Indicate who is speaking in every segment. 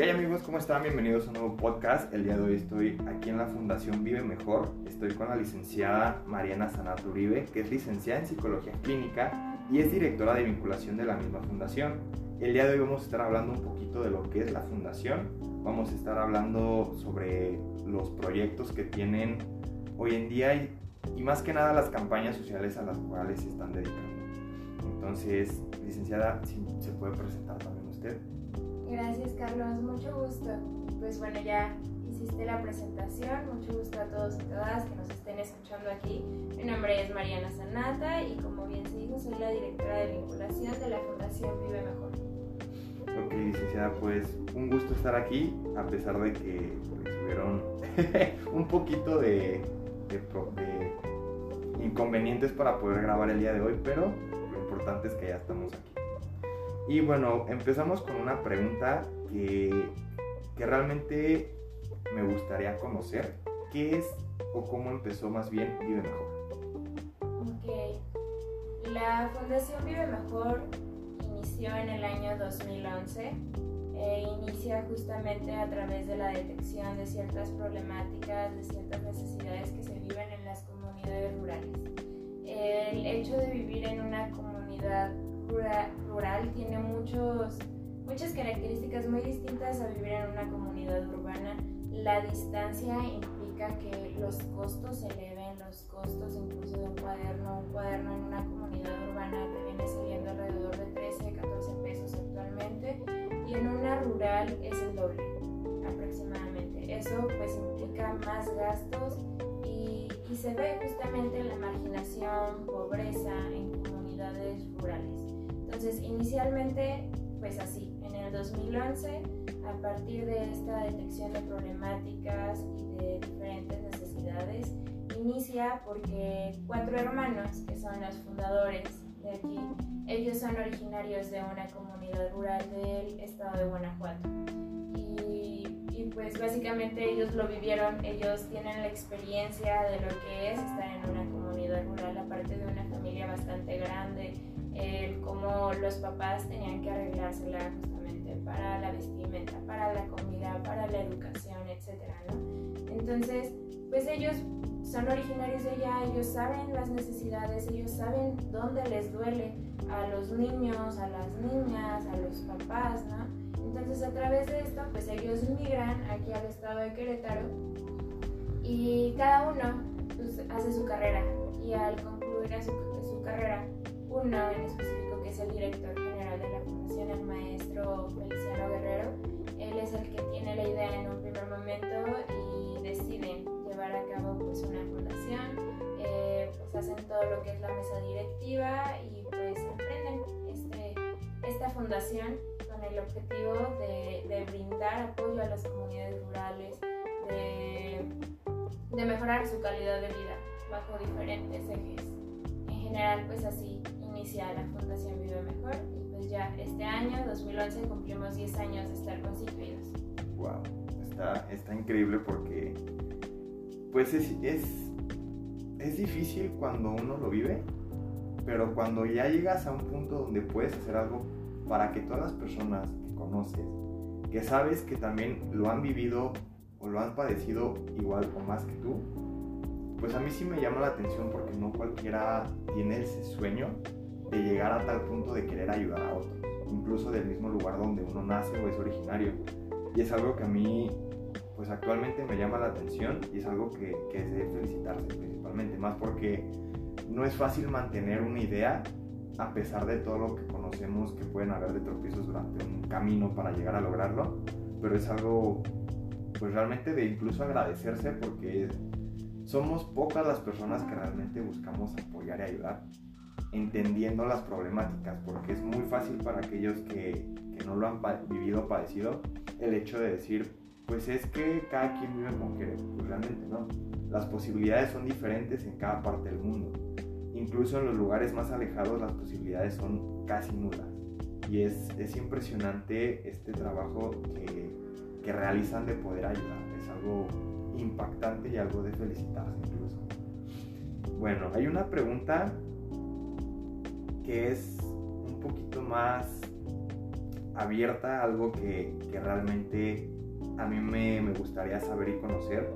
Speaker 1: ¿Qué amigos? ¿Cómo están? Bienvenidos a un nuevo podcast. El día de hoy estoy aquí en la Fundación Vive Mejor. Estoy con la licenciada Mariana Sanat Uribe, que es licenciada en Psicología Clínica y es directora de vinculación de la misma fundación. El día de hoy vamos a estar hablando un poquito de lo que es la fundación. Vamos a estar hablando sobre los proyectos que tienen hoy en día y, y más que nada las campañas sociales a las cuales se están dedicando. Entonces, licenciada, si se puede presentar también usted.
Speaker 2: Gracias Carlos, mucho gusto. Pues bueno, ya hiciste la presentación, mucho gusto a todos y todas que nos estén escuchando aquí. Mi nombre es Mariana Sanata y como bien se dijo, soy la directora de vinculación de la Fundación Vive Mejor.
Speaker 1: Ok, licenciada, pues un gusto estar aquí, a pesar de que pues, tuvieron un poquito de, de, de inconvenientes para poder grabar el día de hoy, pero lo importante es que ya estamos aquí. Y bueno, empezamos con una pregunta que, que realmente me gustaría conocer. ¿Qué es o cómo empezó más bien Vive Mejor?
Speaker 2: Ok. La Fundación Vive Mejor inició en el año 2011. E inicia justamente a través de la detección de ciertas problemáticas, de ciertas necesidades que se viven en las comunidades rurales. El hecho de vivir en una comunidad rural, tiene muchos, muchas características muy distintas a vivir en una comunidad urbana. La distancia implica que los costos se eleven, los costos incluso de un cuaderno, un cuaderno en una comunidad urbana te viene saliendo alrededor de 13, 14 pesos actualmente y en una rural es el doble aproximadamente. Eso pues implica más gastos y, y se ve justamente en la marginación, pobreza en comunidades rurales. Entonces, inicialmente, pues así, en el 2011, a partir de esta detección de problemáticas y de diferentes necesidades, inicia porque cuatro hermanos, que son los fundadores de aquí, ellos son originarios de una comunidad rural del estado de Guanajuato. Y, y pues básicamente ellos lo vivieron, ellos tienen la experiencia de lo que es estar en una comunidad rural, aparte de una familia bastante grande, el cómo los papás tenían que arreglársela justamente para la vestimenta, para la comida, para la educación, ¿no? Entonces, pues ellos son originarios de allá, ellos saben las necesidades, ellos saben dónde les duele a los niños, a las niñas, a los papás, ¿no? Entonces, a través de esto, pues ellos migran aquí al estado de Querétaro y cada uno pues, hace su carrera y al concluir su carrera uno en específico que es el director general de la fundación, el maestro Feliciano Guerrero. Él es el que tiene la idea en un primer momento y deciden llevar a cabo pues una fundación, eh, pues hacen todo lo que es la mesa directiva y pues emprenden este, esta fundación con el objetivo de, de, brindar apoyo a las comunidades rurales, de, de mejorar su calidad de vida bajo diferentes ejes. En general pues así inicia la Fundación Vive Mejor y pues ya este año, 2011, cumplimos 10 años de estar constituidos.
Speaker 1: Wow, está, está increíble porque pues es, es, es difícil cuando uno lo vive, pero cuando ya llegas a un punto donde puedes hacer algo para que todas las personas que conoces, que sabes que también lo han vivido o lo han padecido igual o más que tú, pues a mí sí me llama la atención porque no cualquiera tiene ese sueño de llegar a tal punto de querer ayudar a otros, incluso del mismo lugar donde uno nace o es originario. Y es algo que a mí, pues actualmente me llama la atención y es algo que, que es de felicitarse principalmente, más porque no es fácil mantener una idea a pesar de todo lo que conocemos que pueden haber de tropiezos durante un camino para llegar a lograrlo, pero es algo pues realmente de incluso agradecerse porque somos pocas las personas que realmente buscamos apoyar y ayudar entendiendo las problemáticas, porque es muy fácil para aquellos que, que no lo han vivido o padecido el hecho de decir, pues es que cada quien vive como quiere, pues realmente no. Las posibilidades son diferentes en cada parte del mundo. Incluso en los lugares más alejados las posibilidades son casi nulas. Y es, es impresionante este trabajo que, que realizan de poder ayudar. Es algo impactante y algo de felicitarse incluso. Bueno, hay una pregunta es un poquito más abierta, algo que, que realmente a mí me, me gustaría saber y conocer.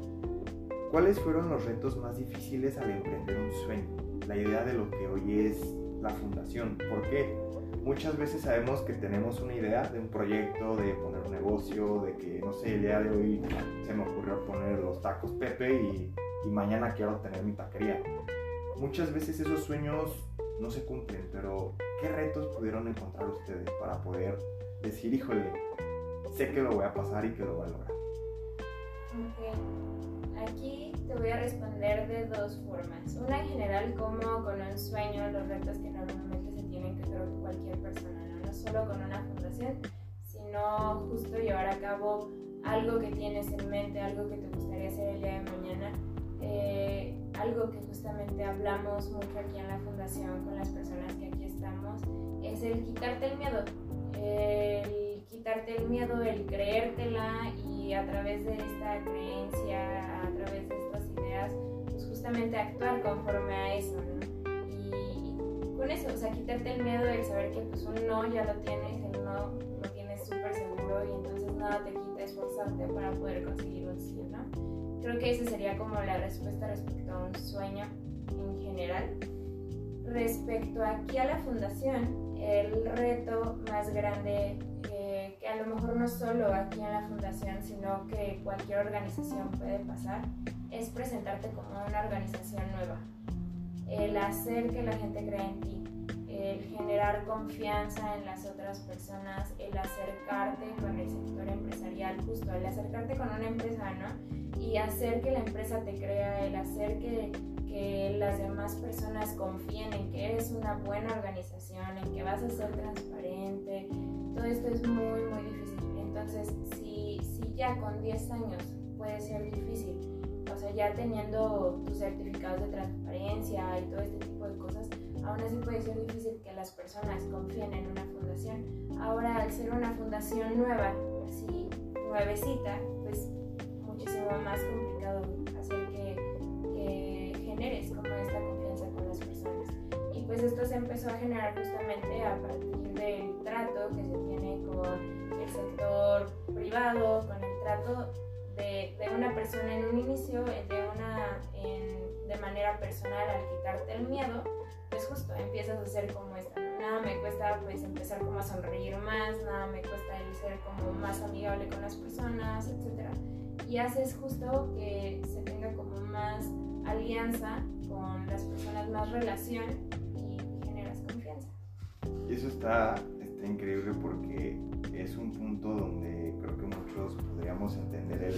Speaker 1: ¿Cuáles fueron los retos más difíciles al emprender un sueño? La idea de lo que hoy es la fundación. ¿Por qué? Muchas veces sabemos que tenemos una idea de un proyecto, de poner un negocio, de que, no sé, el día de hoy se me ocurrió poner los tacos Pepe y, y mañana quiero tener mi taquería. Muchas veces esos sueños no se cumplen, pero ¿qué retos pudieron encontrar ustedes para poder decir, híjole, sé que lo voy a pasar y que lo voy a lograr?
Speaker 2: Ok, aquí te voy a responder de dos formas. Una en general, como con un sueño, los retos que normalmente se tienen que creo cualquier persona, ¿no? no solo con una fundación, sino justo llevar a cabo algo que tienes en mente, algo que te gustaría hacer el día de mañana. Eh, algo que justamente hablamos mucho aquí en la fundación con las personas que aquí estamos, es el quitarte el miedo. El quitarte el miedo, el creértela y a través de esta creencia, a través de estas ideas, pues justamente actuar conforme a eso, ¿no? Y, con eso, o sea, quitarte el miedo, el saber que pues un no ya lo tienes, el no lo tienes súper seguro y entonces nada te quita esforzarte para poder conseguir un sí, ¿no? Creo que esa sería como la respuesta respecto a un sueño en general. Respecto aquí a la fundación, el reto más grande que a lo mejor no solo aquí en la fundación, sino que cualquier organización puede pasar, es presentarte como una organización nueva. El hacer que la gente crea en ti, el generar confianza en las otras personas, el acercarte con el sector empresarial, justo el acercarte con una empresa. Y hacer que la empresa te crea, el hacer que, que las demás personas confíen en que eres una buena organización, en que vas a ser transparente, todo esto es muy, muy difícil. Entonces, si, si ya con 10 años puede ser difícil, o sea, ya teniendo tus certificados de transparencia y todo este tipo de cosas, aún así puede ser difícil que las personas confíen en una fundación. Ahora, al ser una fundación nueva, así nuevecita, pues muchísimo más complicado hacer que, que generes como esta confianza con las personas. Y pues esto se empezó a generar justamente a partir del trato que se tiene con el sector privado, con el trato de, de una persona en un inicio, de, una, en, de manera personal al quitarte el miedo, pues justo empiezas a ser como esta. Nada me cuesta pues empezar como a sonreír más, nada me cuesta el ser como más amigable con las personas, etc. Y haces justo que se tenga como más alianza con las personas, más relación
Speaker 1: y eso está, está increíble porque es un punto donde creo que muchos podríamos entender el,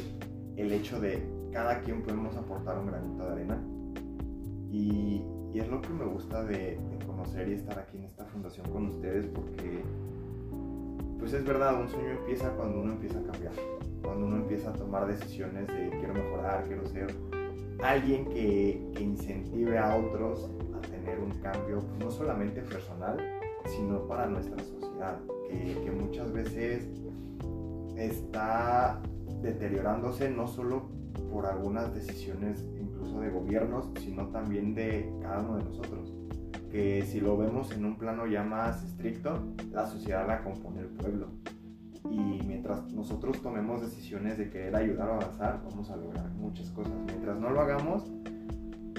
Speaker 1: el hecho de cada quien podemos aportar un granito de arena. Y, es lo que me gusta de, conocer y estar aquí en esta fundación con ustedes porque, pues es verdad, un sueño empieza cuando uno empieza a cambiar, cuando uno empieza a tomar decisiones de quiero mejorar, quiero ser alguien que, incentive a otros a tener un cambio, no solamente personal, sino para nuestra sociedad, que, muchas veces está deteriorándose no solo por algunas decisiones incluso de gobiernos, sino también de cada uno de nosotros. Que si lo vemos en un plano ya más estricto, la sociedad la compone el pueblo. Y mientras nosotros tomemos decisiones de querer ayudar a avanzar, vamos a lograr muchas cosas. Mientras no lo hagamos,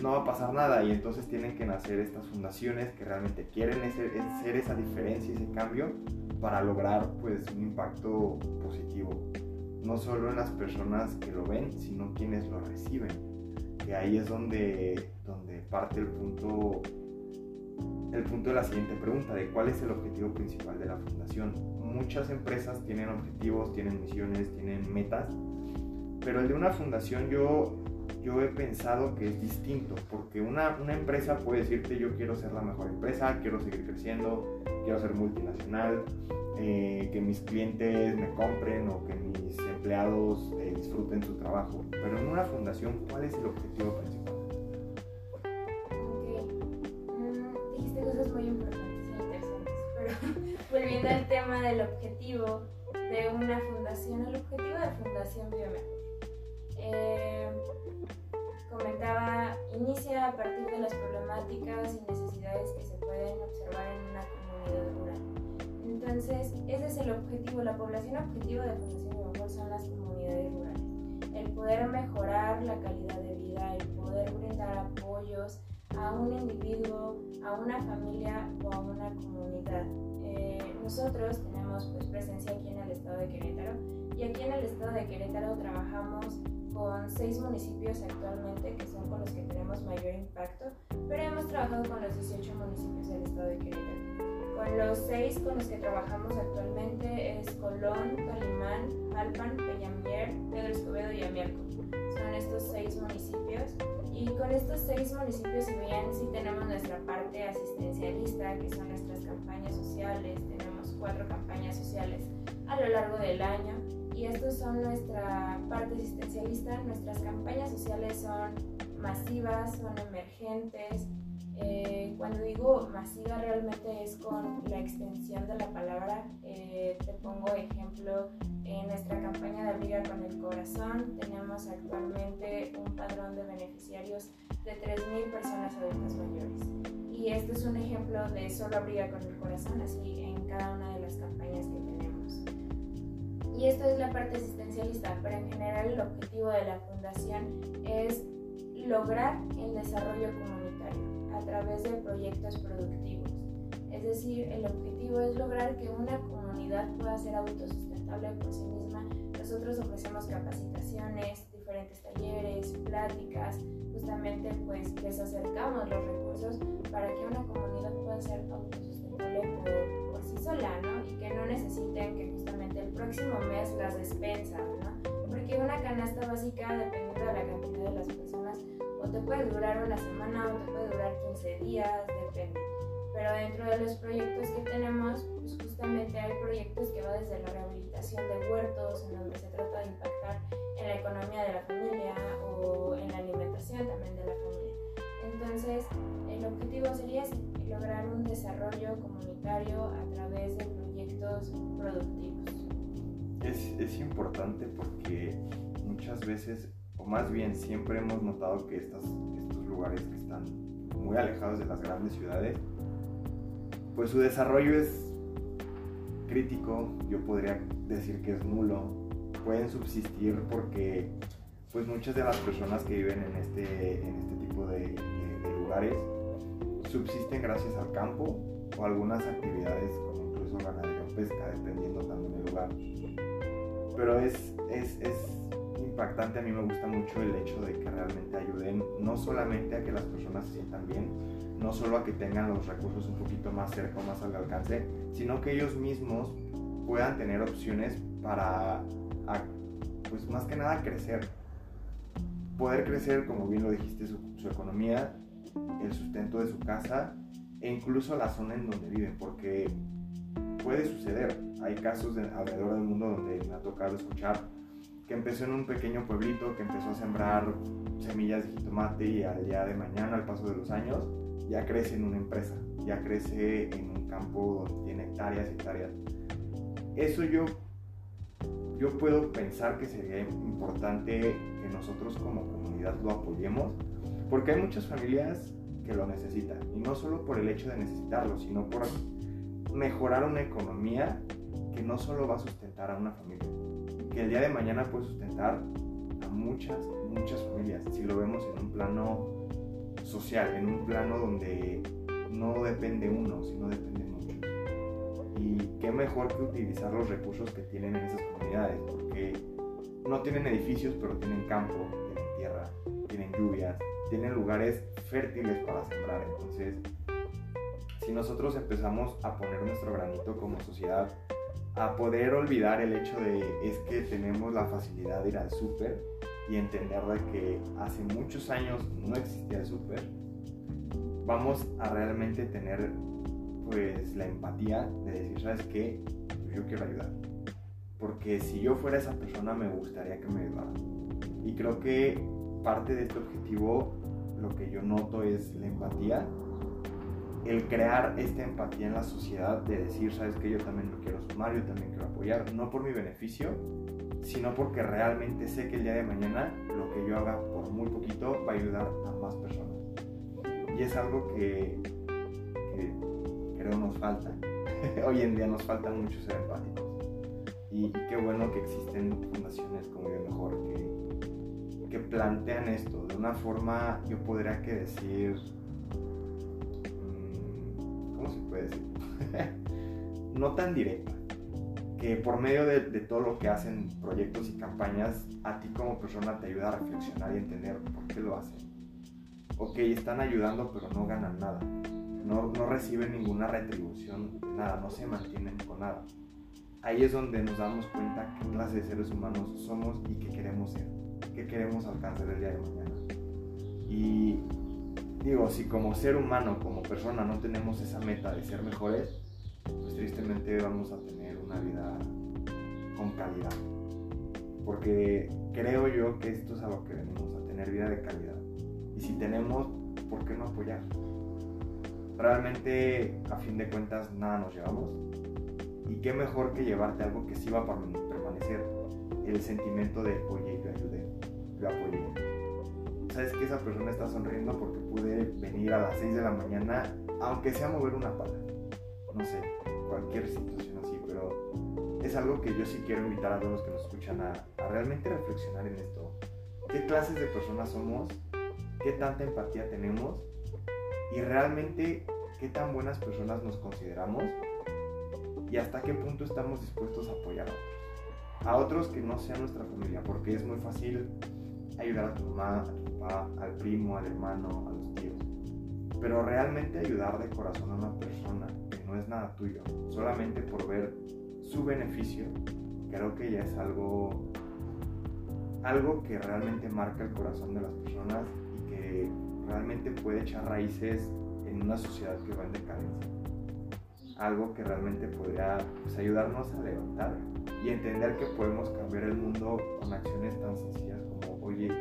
Speaker 1: no va a pasar nada y entonces tienen que nacer estas fundaciones que realmente quieren hacer esa diferencia, ese cambio para lograr pues un impacto positivo, no solo en las personas que lo ven, sino quienes lo reciben, que ahí es donde, donde parte el punto, el punto de la siguiente pregunta, de cuál es el objetivo principal de la fundación. Muchas empresas tienen objetivos, tienen misiones, tienen metas, pero el de una fundación yo yo he pensado que es distinto, porque una, una, empresa puede decirte yo quiero ser la mejor empresa, quiero seguir creciendo, quiero ser multinacional, eh, que mis clientes me compren o que mis empleados eh, disfruten su trabajo. Pero en una fundación, ¿cuál es el objetivo principal?
Speaker 2: Ok, mm, dijiste cosas muy importantes e interesantes, pero volviendo al tema del objetivo de una fundación, el objetivo de Fundación Biomejor. Eh, comentaba, inicia a partir de las problemáticas y necesidades que se pueden observar en una comunidad rural. Entonces, ese es el objetivo, la población objetivo de Fundación Mejor son las comunidades rurales. El poder mejorar la calidad de vida, el poder brindar apoyos a un individuo, a una familia o a una comunidad. Eh, nosotros tenemos pues, presencia aquí en el estado de Querétaro y aquí en el estado de Querétaro trabajamos con seis municipios actualmente que son con los que tenemos mayor impacto, pero hemos trabajado con los 18 municipios del estado de Querétaro. Con los seis con los que trabajamos actualmente es Colón, Calimán, Alpan, Peñamier, Pedro Escobedo y Amialco. Son estos seis municipios y con estos seis municipios, si bien sí tenemos nuestra parte asistencialista, que son nuestras campañas sociales, tenemos cuatro campañas sociales a lo largo del año y estos son nuestra parte asistencialista. Nuestras campañas sociales son masivas, son emergentes. Eh, cuando digo masiva realmente es con la extensión de la palabra. Eh, te pongo ejemplo en nuestra campaña de Abriga con el Corazón. Tenemos actualmente un padrón de beneficiarios de 3.000 personas adultas mayores. Y este es un ejemplo de solo Abriga con el Corazón, así en cada una de las campañas que tenemos. Y esto es la parte asistencialista, pero en general el objetivo de la fundación es lograr el desarrollo comunitario a través de proyectos productivos. Es decir, el objetivo es lograr que una comunidad pueda ser autosustentable por sí misma. Nosotros ofrecemos capacitaciones, diferentes talleres, pláticas, justamente pues les acercamos los recursos para que una comunidad pueda ser autosustentable por, sí sola, ¿no? Y que no necesiten que justamente el próximo mes las despensas, ¿no? Porque una canasta básica, dependiendo de la cantidad de las personas, o te puede durar una semana o te puede durar 15 días, depende. Pero dentro de los proyectos que tenemos, pues justamente hay proyectos que van desde la rehabilitación de huertos, en donde se trata de impactar en la economía de la familia o en la alimentación también de la familia. Entonces, el objetivo sería lograr un desarrollo comunitario a través de proyectos productivos.
Speaker 1: Es, es importante porque muchas veces, o más bien siempre hemos notado que estos, estos lugares que están muy alejados de las grandes ciudades, pues su desarrollo es crítico, yo podría decir que es nulo, pueden subsistir porque pues muchas de las personas que viven en este, en este tipo de, subsisten gracias al campo o algunas actividades como incluso ganadería o pesca, dependiendo también del lugar. Pero es, es, es impactante, a mí me gusta mucho el hecho de que realmente ayuden no solamente a que las personas se sientan bien, no solo a que tengan los recursos un poquito más cerca más al alcance, sino que ellos mismos puedan tener opciones para pues más que nada crecer. Poder crecer, como bien lo dijiste, su, economía, el sustento de su casa e incluso la zona en donde viven, porque puede suceder. Hay casos de, alrededor del mundo donde me ha tocado escuchar que empezó en un pequeño pueblito, que empezó a sembrar semillas de jitomate y al día de mañana, al paso de los años, ya crece en una empresa, ya crece en un campo donde tiene hectáreas y hectáreas. Eso yo yo puedo pensar que sería importante que nosotros como comunidad lo apoyemos, porque hay muchas familias que lo necesitan, y no solo por el hecho de necesitarlo, sino por mejorar una economía que no solo va a sustentar a una familia, que el día de mañana puede sustentar a muchas, muchas familias, si lo vemos en un plano social, en un plano donde no depende uno, sino depende y qué mejor que utilizar los recursos que tienen en esas comunidades, porque no tienen edificios, pero tienen campo, tienen tierra, tienen lluvias, tienen lugares fértiles para sembrar. Entonces, si nosotros empezamos a poner nuestro granito como sociedad, a poder olvidar el hecho de es que tenemos la facilidad de ir al súper y entender de que hace muchos años no existía el súper, vamos a realmente tener pues la empatía de decir, ¿sabes qué? Yo quiero ayudar. Porque si yo fuera esa persona me gustaría que me ayudara. Y creo que parte de este objetivo lo que yo noto es la empatía. El crear esta empatía en la sociedad de decir, ¿sabes qué? Yo también lo quiero sumar, yo también quiero apoyar. No por mi beneficio, sino porque realmente sé que el día de mañana lo que yo haga por muy poquito va a ayudar a más personas. Y es algo que, que creo nos falta. hoy en día nos faltan muchos ser empáticos. Y, qué bueno que existen fundaciones como Vive Mejor que, que plantean esto de una forma, yo podría que decir, mm, ¿cómo se puede decir? no tan directa, que por medio de, todo lo que hacen proyectos y campañas, a ti como persona te ayuda a reflexionar y entender por qué lo hacen. Ok, están ayudando pero no ganan nada, no, no reciben ninguna retribución, nada, no se mantienen con nada. Ahí es donde nos damos cuenta qué clase de seres humanos somos y qué queremos ser, qué queremos alcanzar el día de mañana. Y digo, si como ser humano, como persona, no tenemos esa meta de ser mejores, pues tristemente vamos a tener una vida con calidad. Porque creo yo que esto es a lo que venimos, a tener vida de calidad. Y si tenemos, ¿por qué no apoyar? Realmente, a fin de cuentas, nada nos llevamos. Y qué mejor que llevarte algo que sí va a permanecer. El sentimiento de, oye, yo apoyé. Sabes que esa persona está sonriendo porque pude venir a las 6 de la mañana, aunque sea mover una pala no sé, cualquier situación así, pero es algo que yo sí quiero invitar a todos los que nos escuchan a, realmente reflexionar en esto. ¿Qué clases de personas somos? ¿Qué tanta empatía tenemos? Y realmente, ¿qué tan buenas personas nos consideramos? Y hasta qué punto estamos dispuestos a apoyar a otros. A otros que no sean nuestra familia, porque es muy fácil ayudar a tu mamá, a tu papá, al primo, al hermano, a los tíos. Pero realmente ayudar de corazón a una persona no es nada tuyo, solamente por ver su beneficio, creo que ya es algo, algo que realmente marca el corazón de las personas y que realmente puede echar raíces en una sociedad que va en decadencia. Algo que realmente podría pues, ayudarnos a levantar y entender que podemos cambiar el mundo con acciones tan sencillas es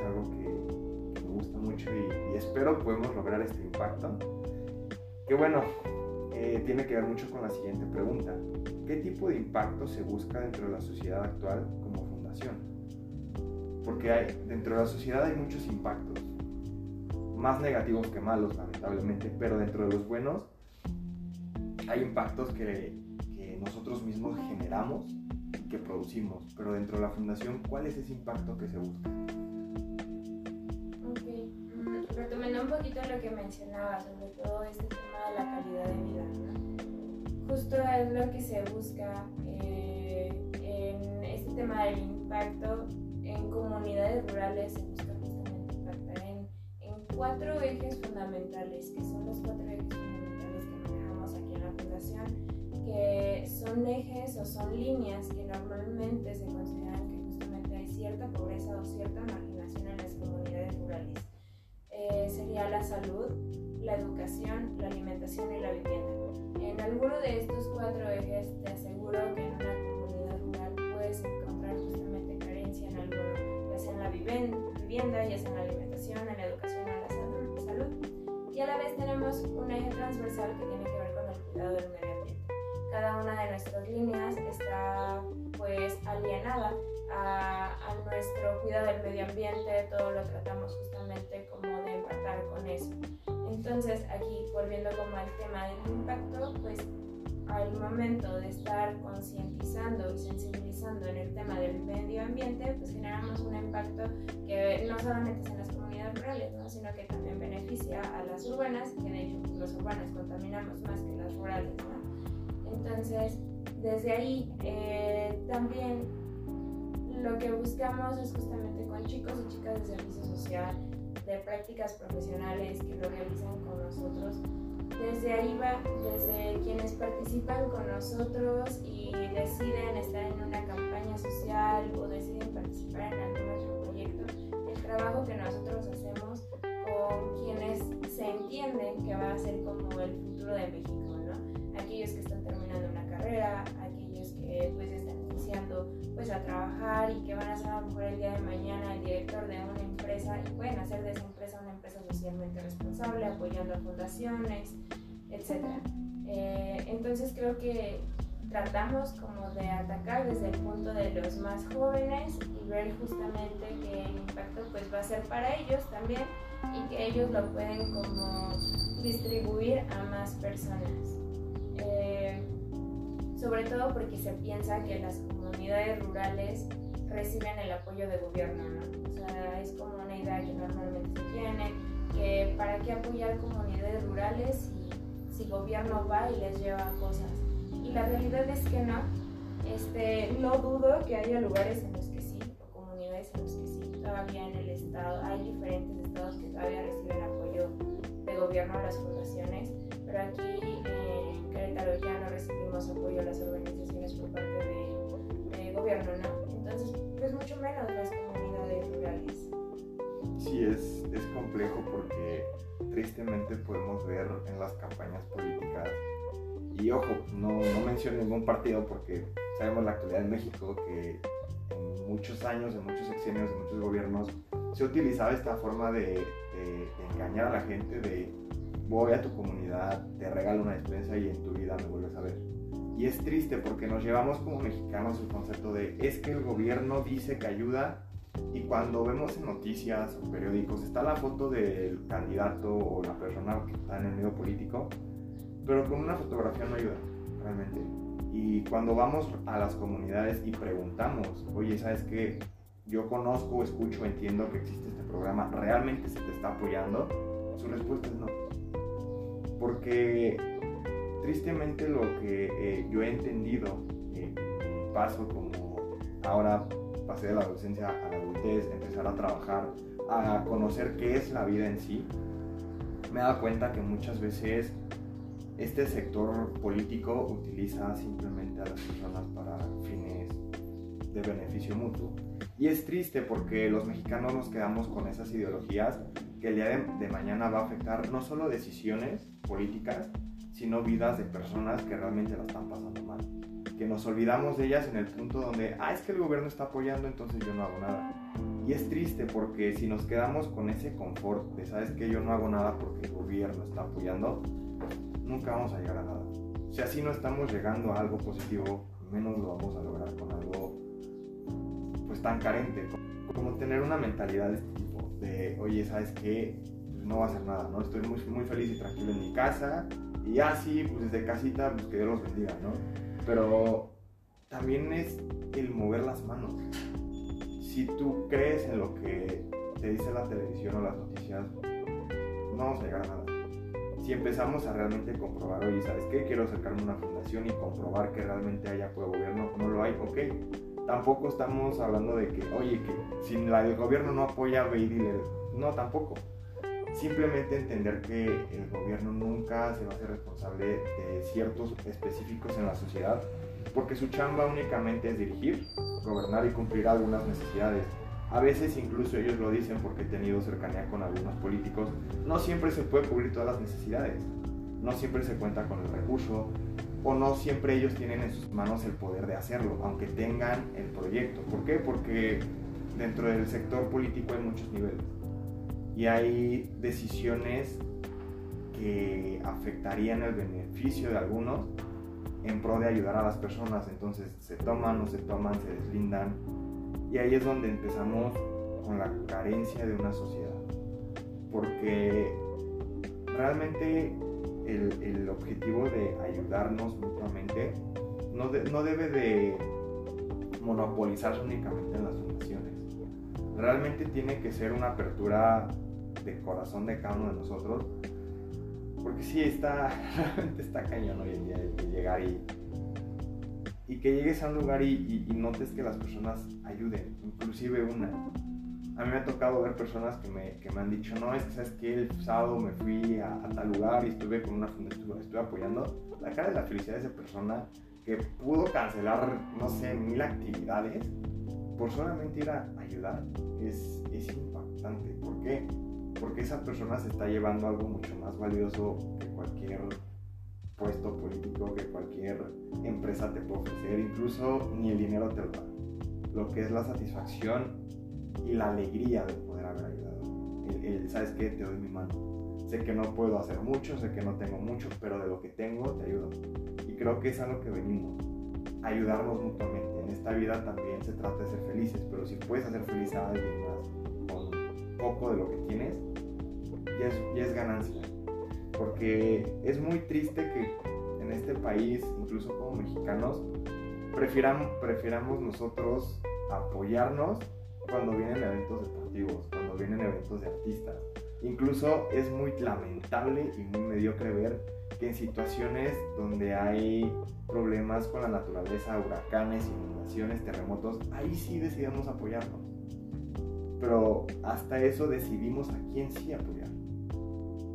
Speaker 1: algo que, me gusta mucho y, y espero podemos lograr este impacto que bueno, eh, tiene que ver mucho con la siguiente pregunta. ¿Qué tipo de impacto se busca dentro de la sociedad actual como fundación? Porque hay, dentro de la sociedad hay muchos impactos, más negativos que malos, lamentablemente, pero dentro de los buenos hay impactos que, que nosotros mismos generamos que producimos, pero dentro de la fundación, ¿cuál es ese impacto que se busca?
Speaker 2: retomando un poquito lo que mencionaba, sobre todo este tema de la calidad de vida, justo es lo que se busca eh, en este tema del impacto en comunidades rurales, se busca justamente impactar en, en cuatro ejes fundamentales, que son los cuatro ejes fundamentales aquí en la fundación, que son ejes o son líneas que normalmente se consideran que justamente hay cierta pobreza o cierta marginación en las comunidades rurales eh, sería la salud, la educación, la alimentación y la vivienda. En alguno de estos cuatro ejes te aseguro que en una comunidad rural puedes encontrar justamente carencia en alguno, ya sea en la vivienda, ya sea en la alimentación, en la educación en la salud. Y a la vez tenemos un eje transversal que tiene que ver con el cuidado del medio ambiente. Cada una de nuestras líneas está pues alienada a, a nuestro cuidado del medio ambiente, todo lo tratamos justamente como con eso. Entonces, aquí volviendo como al tema del impacto, pues al momento de estar concientizando y sensibilizando en el tema del medio ambiente, pues generamos un impacto que no solamente es en las comunidades rurales, sino que también beneficia a las urbanas, que de hecho las urbanas contaminamos más que las rurales. Entonces, desde ahí eh, también lo que buscamos es justamente con chicos y chicas de servicio social, de prácticas profesionales que lo realizan con nosotros. Desde va, desde quienes participan con nosotros y deciden estar en una campaña social o deciden participar en algún otro proyecto, el trabajo que nosotros hacemos con quienes se entienden que va a ser como el futuro de México, ¿no? Aquellos que están terminando una carrera, aquellos que pues están iniciando pues a trabajar y que van a ser a lo mejor el día de mañana el director de una empresa y pueden hacer de esa empresa una empresa socialmente responsable, apoyando a fundaciones, etc. Eh, entonces creo que tratamos como de atacar desde el punto de los más jóvenes y ver justamente que el impacto pues va a ser para ellos también y que ellos lo pueden como distribuir a más personas. Eh, sobre todo porque se piensa que las comunidades rurales reciben el apoyo del gobierno, ¿no? O sea, es como una idea que normalmente se tiene, que para qué apoyar comunidades rurales si, si gobierno va y les lleva cosas. Y la realidad es que no. Este, no dudo que haya lugares en los que sí, o comunidades en los que sí. Todavía en el estado, hay diferentes estados que todavía reciben apoyo de gobierno a las fundaciones, pero aquí en Ya no recibimos apoyo a las organizaciones por parte de, de gobierno, ¿no? Entonces, pues mucho menos las comunidades rurales.
Speaker 1: Sí, es, es complejo porque tristemente podemos ver en las campañas políticas, y ojo, no, no menciono ningún partido porque sabemos la actualidad en México que en muchos años, en muchos sexenios, en muchos gobiernos, se utilizaba esta forma de, de engañar a la gente, de voy a tu comunidad, te regalo una despensa y en tu vida me vuelves a ver. Y es triste porque nos llevamos como mexicanos el concepto de es que el gobierno dice que ayuda y cuando vemos en noticias o periódicos está la foto del candidato o la persona que está en el medio político, pero con una fotografía no ayuda realmente. Y cuando vamos a las comunidades y preguntamos, oye, ¿sabes qué? Yo conozco, escucho, entiendo que existe este programa, ¿realmente se te está apoyando? Su respuesta es no. Porque tristemente lo que eh, yo he entendido en mi paso como ahora pasé de la adolescencia a la adultez, empezar a trabajar, a conocer qué es la vida en sí, me he dado cuenta que muchas veces este sector político utiliza simplemente a las personas para fines de beneficio mutuo. Y es triste porque los mexicanos nos quedamos con esas ideologías que el día de, de mañana va a afectar no solo decisiones políticas, sino vidas de personas que realmente la están pasando mal. Que nos olvidamos de ellas en el punto donde, ah, es que el gobierno está apoyando, entonces yo no hago nada. Y es triste porque si nos quedamos con ese confort de, sabes que yo no hago nada porque el gobierno está apoyando, nunca vamos a llegar a nada. Si así no estamos llegando a algo positivo, menos lo vamos a lograr con algo pues tan carente. Como tener una mentalidad de este de, oye, ¿sabes qué? Pues no va a hacer nada, ¿no? Estoy muy, muy feliz y tranquilo en mi casa, y así, pues desde casita, pues que Dios los bendiga, ¿no? Pero también es el mover las manos. Si tú crees en lo que te dice la televisión o las noticias, no vamos a llegar a nada. Si empezamos a realmente comprobar, oye, ¿sabes qué? Quiero acercarme a una fundación y comprobar que realmente haya apoyo gobierno, no lo hay, ok. Tampoco estamos hablando de que, oye, que si la, el gobierno no apoya, ve y dile, no, tampoco simplemente entender que el gobierno nunca se va a hacer responsable de ciertos específicos en la sociedad, porque su chamba únicamente es dirigir, gobernar y cumplir algunas necesidades. A veces incluso ellos lo dicen porque he tenido cercanía con algunos políticos, no siempre se puede cubrir todas las necesidades, no siempre se cuenta con el recurso o no siempre ellos tienen en sus manos el poder de hacerlo, aunque tengan el proyecto. ¿Por qué? Porque dentro del sector político hay muchos niveles y hay decisiones que afectarían el beneficio de algunos en pro de ayudar a las personas. Entonces se toman, no se toman, se deslindan. Y ahí es donde empezamos con la carencia de una sociedad. Porque realmente el, objetivo de ayudarnos mutuamente no, no debe de monopolizarse únicamente en las fundaciones. Realmente tiene que ser una apertura de corazón de cada uno de nosotros. Porque sí, está, realmente está cañón hoy en día de llegar y, y que llegues a un lugar y, notes que las personas ayuden, inclusive una. A mí me ha tocado ver personas que me, que me han dicho, no, es que sabes que el sábado me fui a, a, tal lugar y estuve con una fundación, estuve apoyando. La cara de la felicidad de esa persona que pudo cancelar, no sé, mil actividades por solamente ir a ayudar es, es impactante. ¿Por qué? porque esa persona se está llevando algo mucho más valioso que cualquier puesto político, que cualquier empresa te puede ofrecer, incluso ni el dinero te lo da. Lo que es la satisfacción y la alegría de poder haber ayudado. El, el, ¿Sabes qué? Te doy mi mano. Sé que no puedo hacer mucho, sé que no tengo mucho, pero de lo que tengo te ayudo. Y creo que es a lo que venimos, ayudarnos mutuamente. En esta vida también se trata de ser felices, pero si puedes hacer feliz a alguien más con poco de lo que tienes, ya es, ya es ganancia. porque es muy triste que en este país, incluso como mexicanos, prefiramos, prefiramos nosotros apoyarnos cuando vienen eventos deportivos, cuando vienen eventos de artistas. Incluso es muy lamentable y muy mediocre ver que en situaciones donde hay problemas con la naturaleza, huracanes, inundaciones, terremotos, ahí sí decidimos apoyarnos. Pero hasta eso decidimos a quién sí apoyar.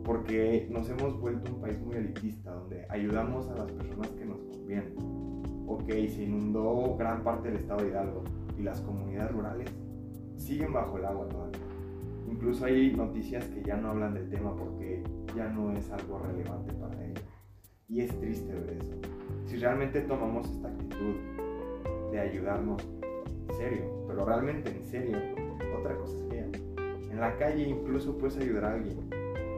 Speaker 1: Porque nos hemos vuelto un país muy elitista, donde ayudamos a las personas que nos convienen. Ok, se inundó gran parte del estado de Hidalgo y las comunidades rurales siguen bajo el agua todavía. Incluso hay noticias que ya no hablan del tema porque ya no es algo relevante para ellos. Y es triste ver eso. Si realmente tomamos esta actitud de ayudarnos en serio, pero realmente en serio, otra cosa sería. En la calle incluso puedes ayudar a alguien.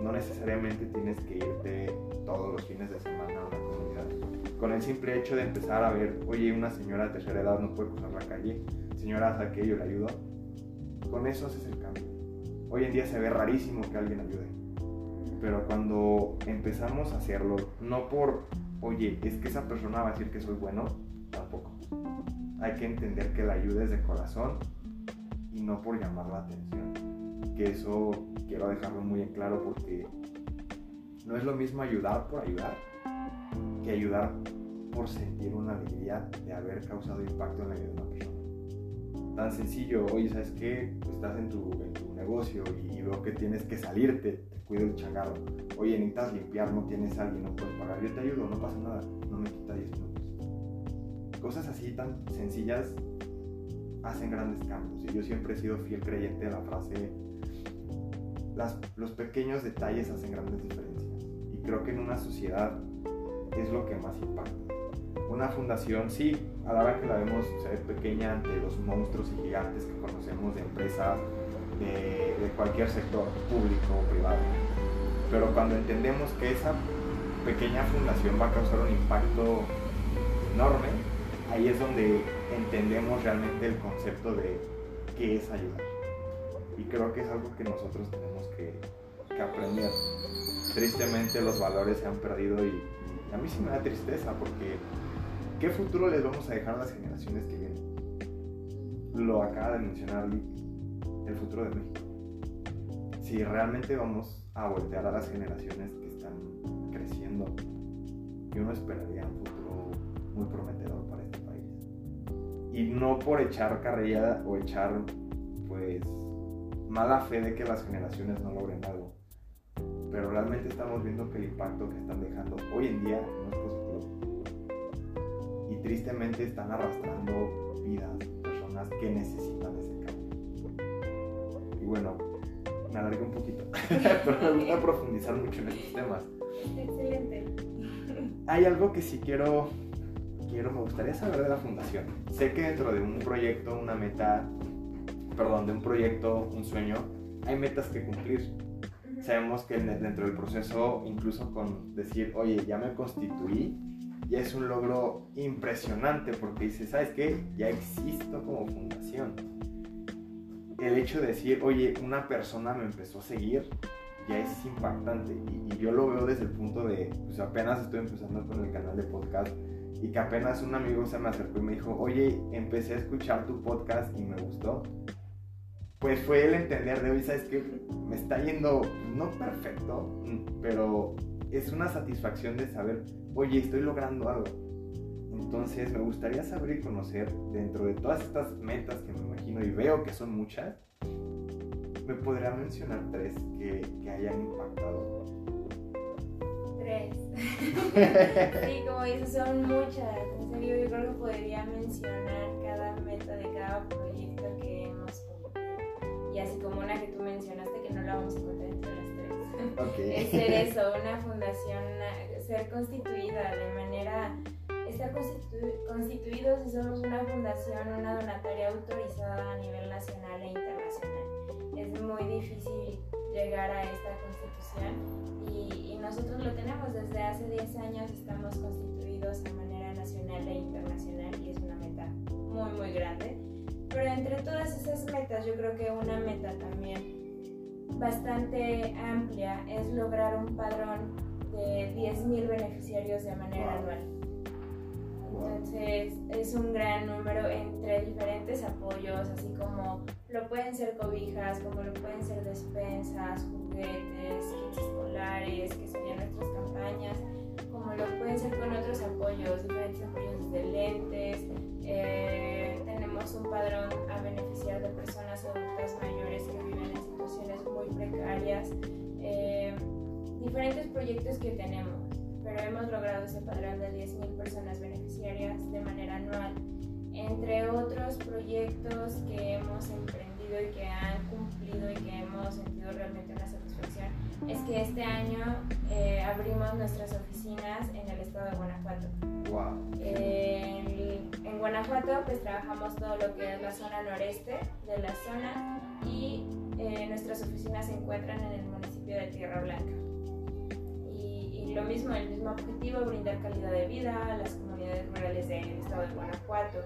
Speaker 1: No necesariamente tienes que irte todos los fines de semana a una comunidad. Con el simple hecho de empezar a ver, oye, una señora de tercera edad no puede cruzar la calle, señora, ¿a que yo le ayudo? Con eso haces el cambio. Hoy en día se ve rarísimo que alguien ayude. Pero cuando empezamos a hacerlo, no por, oye, es que esa persona va a decir que soy bueno, tampoco. Hay que entender que la ayuda es de corazón y no por llamar la atención. Que eso quiero dejarlo muy en claro porque no es lo mismo ayudar por ayudar que ayudar por sentir una alegría de haber causado impacto en la vida de una persona. Tan sencillo, oye, ¿sabes qué? Estás en tu, en tu negocio y, veo que tienes que salirte, te cuido el changarro. Oye, necesitas limpiar, no tienes alguien, no puedes pagar. Yo te ayudo, no pasa nada, no me quita 10 minutos. Cosas así tan sencillas hacen grandes cambios. Y yo siempre he sido fiel creyente de la frase, las, los pequeños detalles hacen grandes diferencias. Y creo que en una sociedad es lo que más impacta. Una fundación, sí, a la hora que la vemos se ve pequeña ante los monstruos y gigantes que conocemos de empresas, de, cualquier sector público o privado. Pero cuando entendemos que esa pequeña fundación va a causar un impacto enorme, ahí es donde entendemos realmente el concepto de qué es ayudar. Y creo que es algo que nosotros tenemos que, que aprender. Tristemente los valores se han perdido y, y, a mí sí me da tristeza porque ¿qué futuro les vamos a dejar a las generaciones que vienen? Lo acaba de mencionar el futuro de México. Si realmente vamos a voltear a las generaciones que están creciendo, yo no esperaría un futuro muy prometedor para este país. Y no por echar carrilla o echar, pues, mala fe de que las generaciones no logren algo. Pero realmente estamos viendo que el impacto que están dejando hoy en día no tristemente están arrastrando vidas, personas que necesitan ese cambio. Y bueno, me alargué un poquito, pero me gusta profundizar mucho en estos temas.
Speaker 2: Excelente.
Speaker 1: Hay algo que sí quiero, quiero, me gustaría saber de la fundación. Sé que dentro de un proyecto, una meta, perdón, de un proyecto, un sueño, hay metas que cumplir. Sabemos que dentro del proceso, incluso con decir, oye, ya me constituí, ya es un logro impresionante porque dices, ¿sabes qué? Ya existo como fundación. El hecho de decir, oye, una persona me empezó a seguir, ya es impactante. Y, y, yo lo veo desde el punto de, pues apenas estoy empezando con el canal de podcast y que apenas un amigo se me acercó y me dijo, oye, empecé a escuchar tu podcast y me gustó. Pues fue el entender de hoy, sabes que me está yendo, no perfecto, pero es una satisfacción de saber, oye, estoy logrando algo. Entonces me gustaría saber y conocer dentro de todas estas metas que me imagino y veo que son muchas, ¿me podría mencionar tres que, que hayan impactado?
Speaker 2: Tres. sí, como dices, son muchas. En serio, yo creo que podría mencionar cada meta de cada proyecto que hemos cumplido. Y así como una que tú mencionaste, que no la vamos a contar entre las tres.
Speaker 1: Okay.
Speaker 2: es ser eso, una fundación, ser constituida de manera estar constitu constituidos y somos una fundación, una donataria autorizada a nivel nacional e internacional. Es muy difícil llegar a esta constitución y, y, nosotros lo tenemos desde hace 10 años, estamos constituidos de manera nacional e internacional y es una meta muy, muy grande. Pero entre todas esas metas, yo creo que una meta también bastante amplia es lograr un padrón de 10.000 beneficiarios de manera anual. Entonces es un gran número entre diferentes apoyos, así como lo pueden ser cobijas, como lo pueden ser despensas, juguetes, kits escolares, que serían nuestras campañas, como lo pueden ser con otros apoyos, diferentes apoyos de lentes. Eh, tenemos un padrón a beneficiar de personas adultas mayores que viven en situaciones muy precarias. Eh, diferentes proyectos que tenemos pero hemos logrado ese padrón de 10.000 personas beneficiarias de manera anual. Entre otros proyectos que hemos emprendido y que han cumplido y que hemos sentido realmente una satisfacción, es que este año eh, abrimos nuestras oficinas en el estado de Guanajuato.
Speaker 1: Wow.
Speaker 2: en Guanajuato pues trabajamos todo lo que es la zona noreste de la zona y eh, nuestras oficinas se encuentran en el municipio de Tierra Blanca lo mismo, el mismo objetivo, brindar calidad de vida a las comunidades rurales del estado de Guanajuato.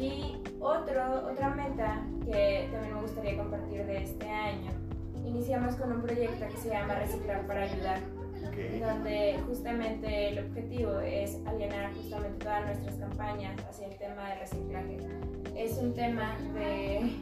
Speaker 2: Y otro, otra meta que también me gustaría compartir de este año, iniciamos con un proyecto que se llama Reciclar para Ayudar, donde justamente el objetivo es alienar justamente todas nuestras campañas hacia el tema de reciclaje. Es un tema de,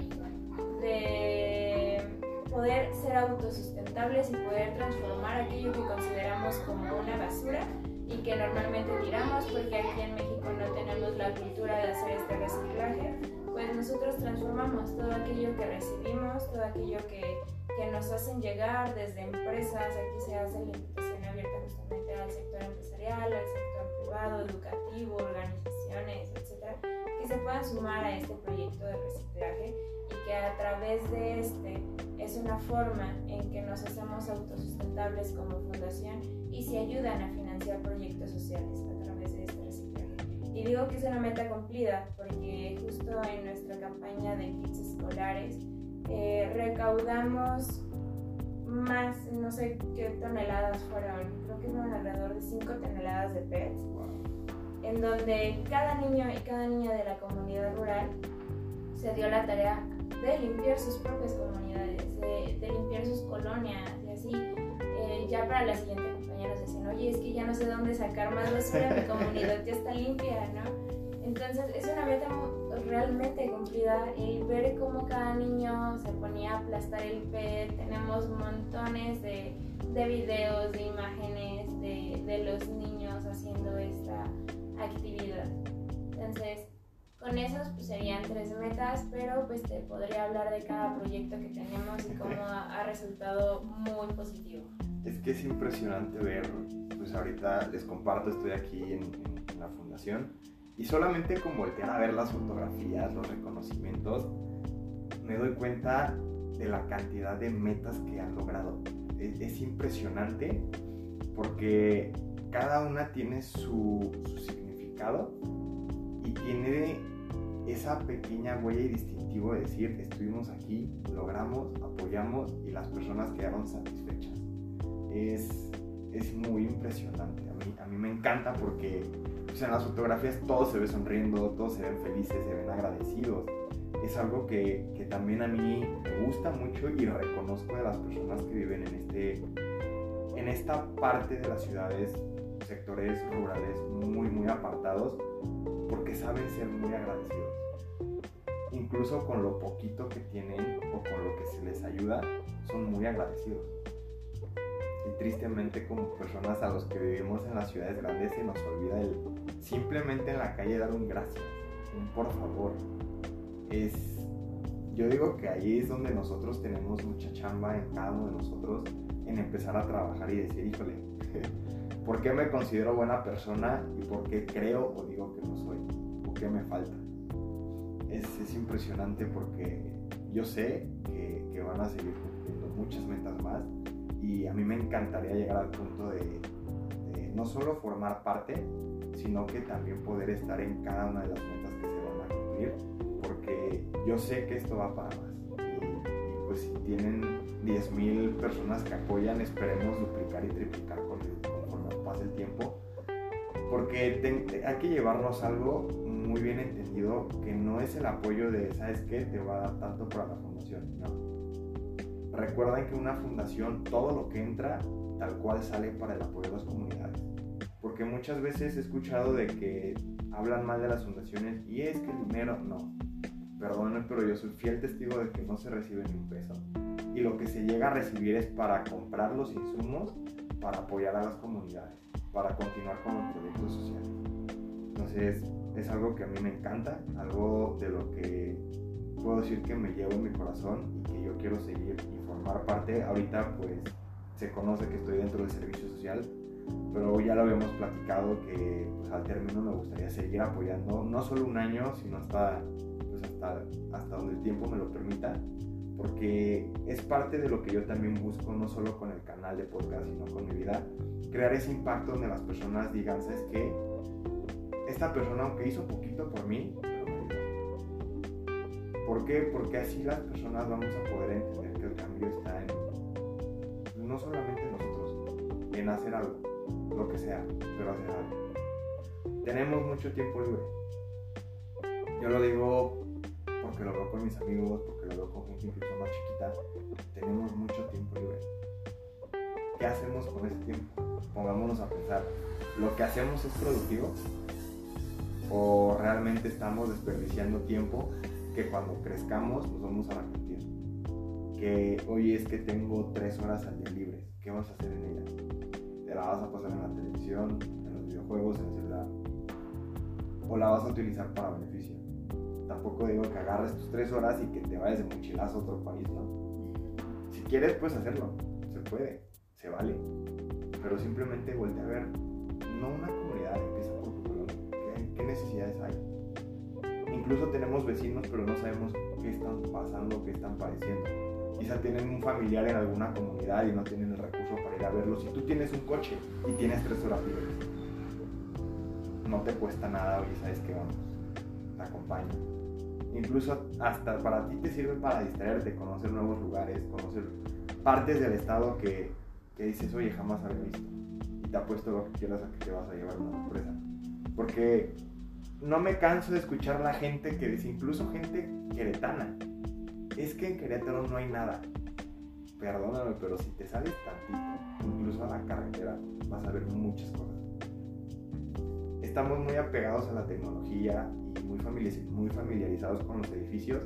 Speaker 2: de poder ser autosustentables y poder transformar aquello que consideramos como una basura y que normalmente tiramos porque aquí en México no tenemos la cultura de hacer este reciclaje, pues nosotros transformamos todo aquello que recibimos, todo aquello que, que nos hacen llegar desde empresas, aquí se hace la invitación abierta justamente al sector empresarial, al sector privado, educativo, organizaciones, etcétera, que se puedan sumar a este proyecto de reciclaje y que a través de este es una forma en que nos hacemos autosustentables como fundación y se ayudan a financiar proyectos sociales a través de este reciclaje. Y digo que es una meta cumplida porque justo en nuestra campaña de kits escolares eh, recaudamos más, no sé qué toneladas fueron, creo que fueron alrededor de 5 toneladas de PETs, en donde cada niño y cada niña de la comunidad rural se dio la tarea de limpiar sus propias comunidades, de, limpiar sus colonias y así. Eh, ya para la siguiente campaña nos decían, oye, es que ya no sé dónde sacar más basura, mi comunidad ya está limpia, ¿no? Entonces es una meta realmente cumplida y ver cómo cada niño se ponía a aplastar el PET. Tenemos montones de, de videos, de imágenes de, de los niños haciendo esta actividad. Entonces, con esos pues, serían tres metas, pero pues te podría hablar de cada proyecto que tenemos y cómo ha, resultado muy positivo.
Speaker 1: Es que es impresionante ver, pues ahorita les comparto, estoy aquí en, la fundación y solamente con voltear a ver las fotografías, los reconocimientos, me doy cuenta de la cantidad de metas que han logrado. Es, es impresionante porque cada una tiene su, su significado y tiene esa pequeña huella y distintivo de decir, estuvimos aquí, logramos, apoyamos y las personas quedaron satisfechas. Es, es muy impresionante. A mí, a mí me encanta porque pues, en las fotografías todos se ven sonriendo, todos se ven felices, se ven agradecidos. Es algo que, que también a mí me gusta mucho y reconozco de las personas que viven en, este, en esta parte de las ciudades, sectores rurales muy, muy apartados, porque saben ser muy agradecidos incluso con lo poquito que tienen o con lo que se les ayuda, son muy agradecidos. Y tristemente como personas a los que vivimos en las ciudades grandes se nos olvida el simplemente en la calle dar un gracias, un por favor. Es, yo digo que ahí es donde nosotros tenemos mucha chamba en cada uno de nosotros en empezar a trabajar y decir, híjole, ¿por qué me considero buena persona y por qué creo o digo que no soy? ¿O qué me falta? es, impresionante porque yo sé que, van a seguir cumpliendo muchas metas más y a mí me encantaría llegar al punto de, no solo formar parte, sino que también poder estar en cada una de las metas que se van a cumplir, porque yo sé que esto va para más. Y, pues si tienen 10.000 personas que apoyan, esperemos duplicar y triplicar conforme pase el tiempo, porque hay que llevarnos algo muy bien entendido que no es el apoyo de, ¿sabes qué? Te va a dar tanto para la fundación. No. Recuerden que una fundación, todo lo que entra, tal cual sale para el apoyo a las comunidades. Porque muchas veces he escuchado de que hablan mal de las fundaciones y es que el dinero no. Perdónenme, pero yo soy fiel testigo de que no se recibe ni un peso. Y lo que se llega a recibir es para comprar los insumos para apoyar a las comunidades, para continuar con los proyectos sociales. Entonces, es algo que a mí me encanta, algo de lo que puedo decir que me llevo en mi corazón y que yo quiero seguir formar parte. Ahorita, pues, se conoce que estoy dentro del servicio social, pero ya lo habíamos platicado que pues, al término me gustaría seguir apoyando, no solo un año, sino hasta, pues, hasta, hasta donde el tiempo me lo permita, porque es parte de lo que yo también busco, no solo con el canal de podcast, sino con mi vida, crear ese impacto donde las personas digan, ¿sabes qué? Esta persona, aunque hizo poquito por mí, ¿Por qué? Porque así las personas vamos a poder entender cambio está en no solamente nosotros, en hacer algo, lo que sea, pero hacer algo. Tenemos mucho tiempo libre. Yo lo digo porque lo veo con mis amigos, porque lo veo con gente incluso más chiquita. Tenemos mucho tiempo libre. ¿Qué hacemos con ese tiempo? Pongámonos a pensar, ¿lo que hacemos es productivo? ¿O realmente estamos desperdiciando tiempo que cuando crezcamos nos vamos a? Que hoy es que tengo tres horas al día libres, ¿qué vas a hacer en ellas? ¿Te la vas a pasar en la televisión, en los videojuegos, en el celular? ¿O la vas a utilizar para beneficio? Tampoco digo que agarres tus tres horas y que te vayas de mochilazo a otro país, ¿no? Si quieres, puedes hacerlo, se puede, se vale. Pero simplemente voltea a ver, no una comunidad, empieza por tu colonia. ¿Qué, ¿Qué necesidades hay? Incluso tenemos vecinos, pero no sabemos qué están pasando, qué están padeciendo. Quizá tienen un familiar en alguna comunidad y no tienen el recurso para ir a verlo. Si tú tienes un coche y tienes tres horas libres, no te cuesta nada, oye, ¿sabes qué vamos? Te acompaño. Incluso hasta para ti te sirve para distraerte, conocer nuevos lugares, conocer partes del estado que, que dices, oye, jamás había visto. Y te apuesto lo que quieras a que te vas a llevar una sorpresa. Porque no me canso de escuchar la gente que dice, incluso gente queretana, es que en Querétaro no hay nada. Perdóname, pero si te sales tantito, incluso a la carretera, vas a ver muchas cosas. Estamos muy apegados a la tecnología y muy, familiarizados con los edificios,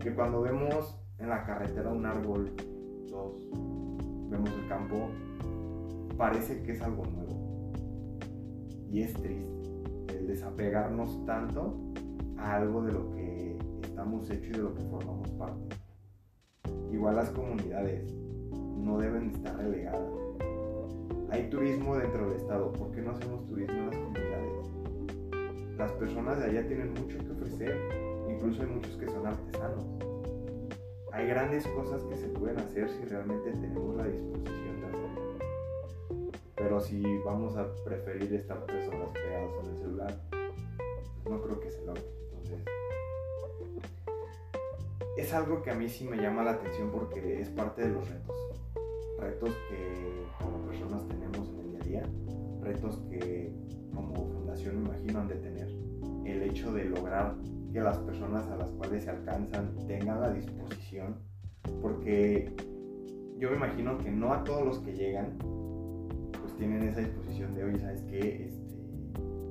Speaker 1: que cuando vemos en la carretera un árbol, dos, vemos el campo, parece que es algo nuevo. Y es triste el desapegarnos tanto a algo de lo que estamos hechos y de lo que formamos parte. Igual las comunidades no deben estar relegadas. Hay turismo dentro del Estado, ¿por qué no hacemos turismo en las comunidades? Las personas de allá tienen mucho que ofrecer, incluso hay muchos que son artesanos. Hay grandes cosas que se pueden hacer si realmente tenemos la disposición de hacerlo. Pero si vamos a preferir estar tres horas pegados en el celular, no creo que se logre. Es algo que a mí sí me llama la atención porque es parte de los retos. Retos que como personas tenemos en el día a día, retos que como fundación me imagino han de tener. El hecho de lograr que las personas a las cuales se alcanzan tengan la disposición, porque yo me imagino que no a todos los que llegan pues tienen esa disposición de, oye, ¿sabes qué? Este,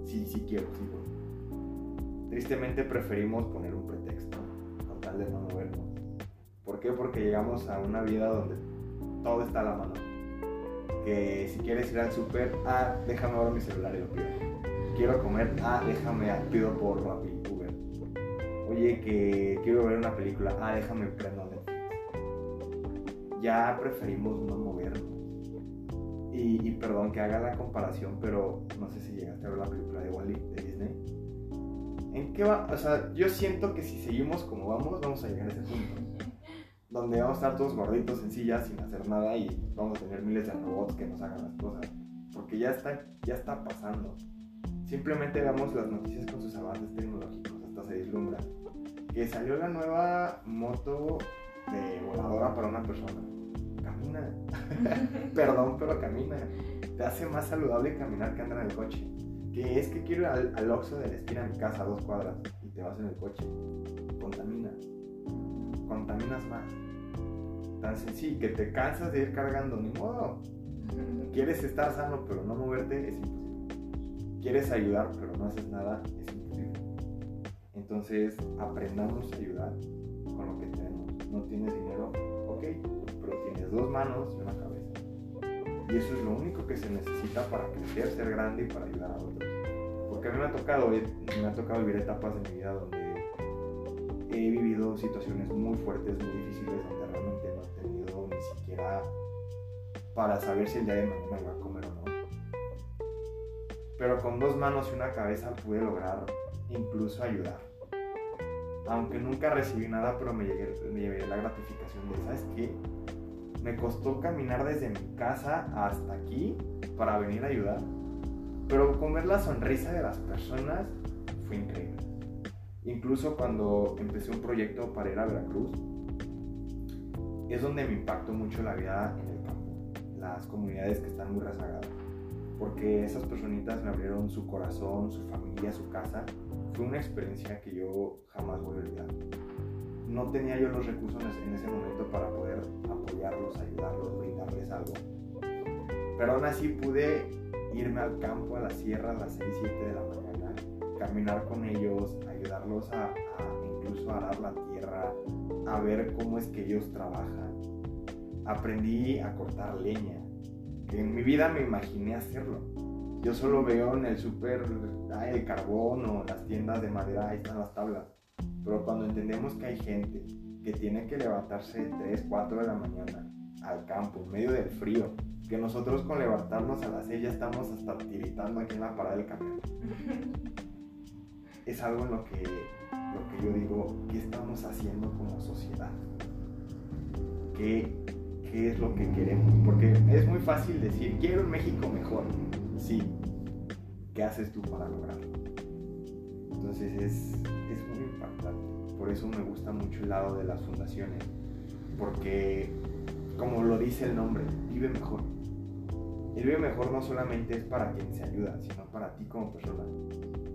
Speaker 1: sí, sí quiero, sí voy. Tristemente preferimos poner un pretexto de no movernos. ¿Por qué? Porque llegamos a una vida donde todo está a la mano. Que si quieres ir al súper, ah, déjame ahora mi celular y lo pido. Quiero comer, ah, déjame, pido por Rappi, Uber. Oye, que quiero ver una película, ah, déjame prendo Netflix. Ya preferimos no movernos. Y, y, perdón que haga la comparación, pero no sé si llegaste a ver la película de Wally de Disney. ¿En qué va? O sea, yo siento que si seguimos como vamos, vamos a llegar a ese punto. Donde vamos a estar todos gorditos en sillas sin hacer nada y vamos a tener miles de robots que nos hagan las cosas. Porque ya está, ya está pasando. Simplemente veamos las noticias con sus avances tecnológicos, hasta se deslumbra. Que salió la nueva moto de voladora para una persona. Camina. Perdón, pero camina. Te hace más saludable caminar que andar en el coche. Que es que quiero ir al, al Oxxo de la esquina de mi casa a dos cuadras y te vas en el coche. Contamina. Contaminas más. Tan sencillo que te cansas de ir cargando, ni modo. Quieres estar sano pero no moverte, es imposible. Quieres ayudar pero no haces nada, es imposible. Entonces, aprendamos a ayudar con lo que tenemos. No tienes dinero, ok, pero tienes dos manos y una cabeza. Y eso es lo único que se necesita para crecer, ser grande y para ayudar a otros. Porque a mí me ha tocado, me ha tocado vivir etapas de mi vida donde he vivido situaciones muy fuertes, muy difíciles, donde realmente no he tenido ni siquiera para saber si el día de mañana voy a comer o no. Pero con dos manos y una cabeza pude lograr incluso ayudar. Aunque nunca recibí nada, pero me, llegué, me llevé la gratificación de, ¿sabes qué? Me costó caminar desde mi casa hasta aquí para venir a ayudar. Pero con ver la sonrisa de las personas fue increíble. Incluso cuando empecé un proyecto para ir a Veracruz, es donde me impactó mucho la vida en el campo, las comunidades que están muy rezagadas. Porque esas personitas me abrieron su corazón, su familia, su casa. Fue una experiencia que yo jamás voy a olvidar. No tenía yo los recursos en ese momento para poder apoyarlos, ayudarlos, brindarles algo. Pero aún así pude irme al campo, a la sierra, a las 6, 7 de la mañana, caminar con ellos, ayudarlos a, incluso arar la tierra, a ver cómo es que ellos trabajan. Aprendí a cortar leña, en mi vida me imaginé hacerlo. Yo solo veo en el súper el carbón o las tiendas de madera, ahí están las tablas. Pero cuando entendemos que hay gente que tiene que levantarse 3, 4 de la mañana al campo, en medio del frío, que nosotros con levantarnos a las 6 ya estamos hasta tiritando aquí en la parada del camión. es algo en lo que, lo que yo digo, ¿qué estamos haciendo como sociedad? ¿Qué, ¿Qué es lo que queremos? Porque es muy fácil decir, quiero un México mejor. Sí. ¿Qué haces tú para lograrlo? Entonces es, es Por eso me gusta mucho el lado de las fundaciones. Porque, como lo dice el nombre, vive mejor. El vive mejor no solamente es para quien se ayuda, sino para ti como persona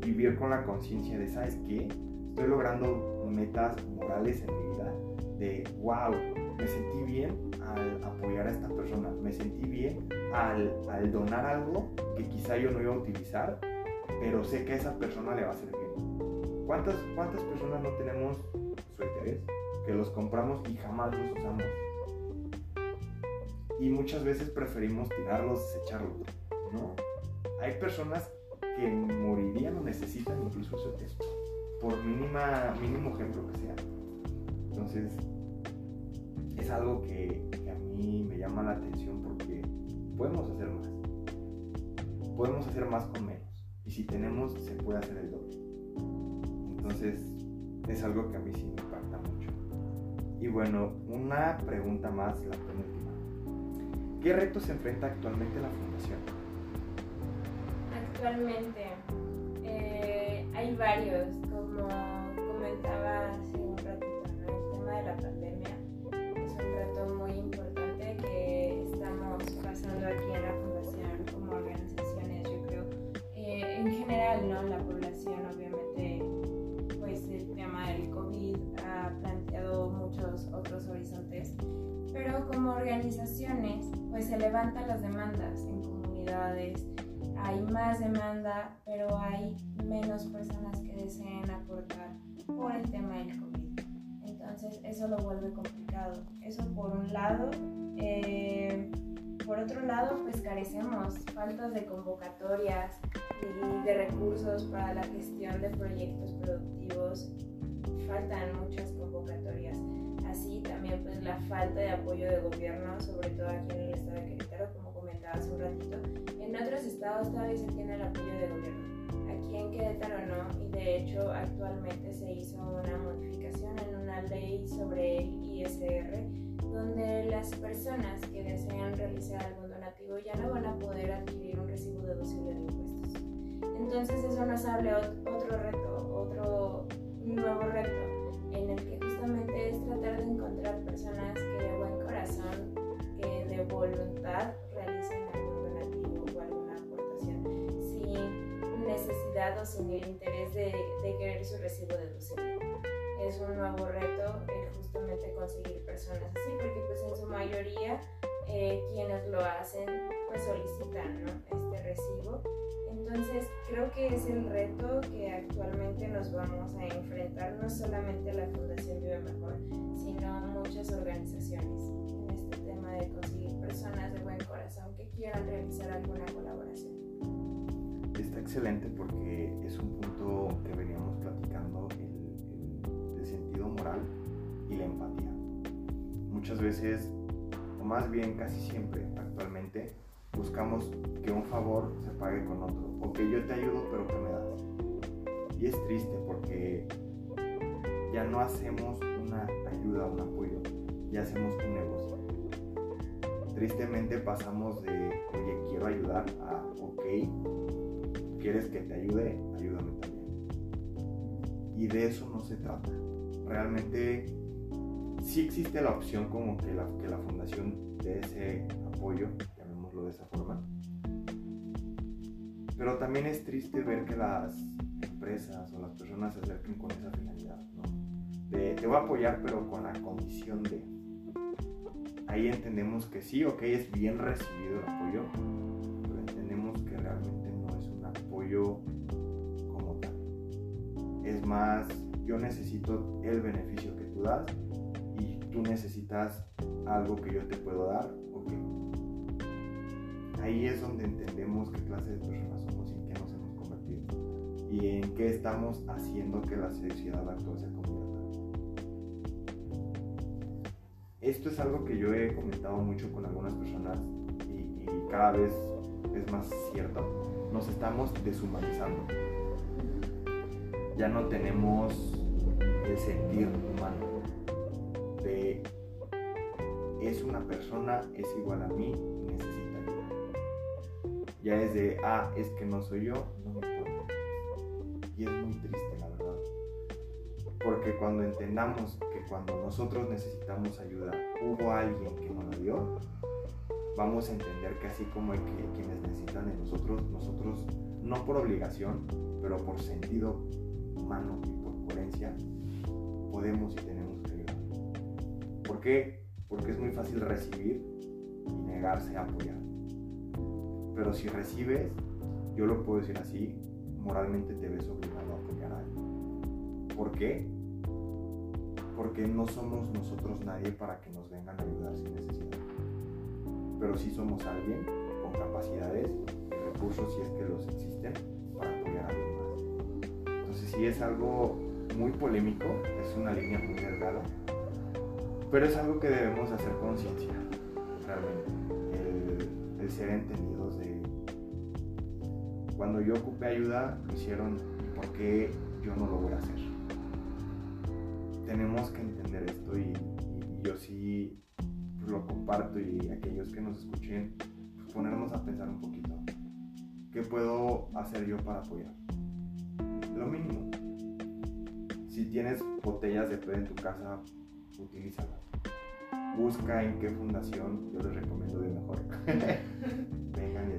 Speaker 1: vivir con la conciencia de, ¿sabes qué? Estoy logrando metas morales en mi vida de, wow, me sentí bien al apoyar a esta persona, me sentí bien al, al donar algo que quizá yo no iba a utilizar, pero sé que a esa persona le va a servir. ¿Cuántas, cuántas personas no tenemos suéteres que los compramos y jamás los usamos? Y muchas veces preferimos tirarlos, desecharlos, ¿no? Hay personas que morirían o necesitan incluso texto, por mínima, mínimo ejemplo que sea. Entonces, es algo que, a mí me llama la atención porque podemos hacer más. Podemos hacer más con menos. Y si tenemos, se puede hacer el doble. Entonces, es algo que a mí sí me impacta mucho. Y bueno, una pregunta más, la penúltima. ¿Qué retos enfrenta actualmente la Fundación?
Speaker 2: Actualmente eh, hay varios, como comentaba hace un ratito, el tema de la pandemia es un reto muy importante que estamos pasando aquí en la Fundación como organizaciones, yo creo. Eh, en general, ¿no? la población obviamente, pero como organizaciones, pues se levantan las demandas en comunidades hay más demanda, pero hay menos personas que deseen aportar por el tema del COVID. Entonces eso lo vuelve complicado. Eso por un lado. Eh, por otro lado, pues carecemos faltas de convocatorias y de recursos para la gestión de proyectos productivos. Faltan muchas convocatorias. La falta de apoyo de gobierno, sobre todo aquí en el estado de Querétaro, como hace un ratito, en otros estados todavía se tiene el apoyo de gobierno. Aquí en Querétaro no, y de hecho actualmente se hizo una modificación en una ley sobre el ISR, donde las personas que desean realizar algún donativo ya no van a poder adquirir un recibo deducible de impuestos. Entonces eso nos abre otro reto, otro nuevo reto, tratar de encontrar personas que de buen corazón, que de voluntad necesidad o sin el interés de, querer su recibo deducible. Es un nuevo reto el justamente conseguir personas así, porque pues en su mayoría eh, quienes lo hacen pues solicitan este recibo. Entonces creo que es el reto que actualmente nos vamos a enfrentar, no solamente la Fundación Vive Mejor, sino muchas organizaciones en este tema de conseguir personas de buen corazón que quieran realizar alguna colaboración.
Speaker 1: Está excelente porque es un punto que veníamos platicando, el, el sentido moral y la empatía. Muchas veces, o más bien casi siempre actualmente, buscamos que un favor se pague con otro, o que yo te ayudo pero que me das. Y es triste porque ya no hacemos una ayuda, un apoyo, ya hacemos un negocio. Tristemente pasamos de, oye, quiero ayudar, a, ok, quieres que te ayude, ayúdame también. Y de eso no se trata. Realmente sí existe la opción como que la, que la fundación dé ese apoyo, de esa forma. Pero también es triste ver que las empresas o las personas se acerquen con esa finalidad. De, te voy a apoyar pero con la condición de... Ahí entendemos que sí, ok, es bien recibido el apoyo, pero entendemos que realmente no es un apoyo como tal. Es más, yo necesito el beneficio que tú das y tú necesitas algo que yo te puedo dar, ok, ahí es donde entendemos qué clase de personas somos y en qué nos hemos convertido y en qué estamos haciendo que la sociedad actual se convierta. Esto es algo que yo he comentado mucho con algunas personas y, cada vez es más cierto. Nos estamos deshumanizando. Ya no tenemos el sentir humano de es una persona, es igual a mí, ya es de, ah, es que no soy yo, no me importa. Y es muy triste, la verdad. Porque cuando entendamos cuando nosotros necesitamos ayuda, hubo alguien que nos la dio, vamos a entender que así como hay que, quienes necesitan de nosotros, nosotros, no por obligación, pero por sentido humano y por coherencia, podemos y tenemos que ayudar. ¿Por qué? Porque es muy fácil recibir y negarse a apoyar. Pero si recibes, yo lo puedo decir así, moralmente te ves obligado a apoyar a alguien. ¿Por qué? Porque no somos nosotros nadie para que nos vengan a ayudar sin necesidad. Pero sí somos alguien con capacidades y recursos, si es que los existen, para apoyar a alguien más. Entonces sí es algo muy polémico, es una línea muy delgada, pero es algo que debemos hacer conciencia, realmente, el, el ser entendido cuando yo ocupé ayuda, lo hicieron ¿por qué yo no lo voy a hacer? Tenemos que entender esto y, yo sí lo comparto y aquellos que nos escuchen, pues ponernos a pensar un poquito. ¿Qué puedo hacer yo para apoyar? Lo mínimo. Si tienes botellas de PET en tu casa, utilízalas. Busca en qué fundación, yo les recomiendo de mejor. Vengan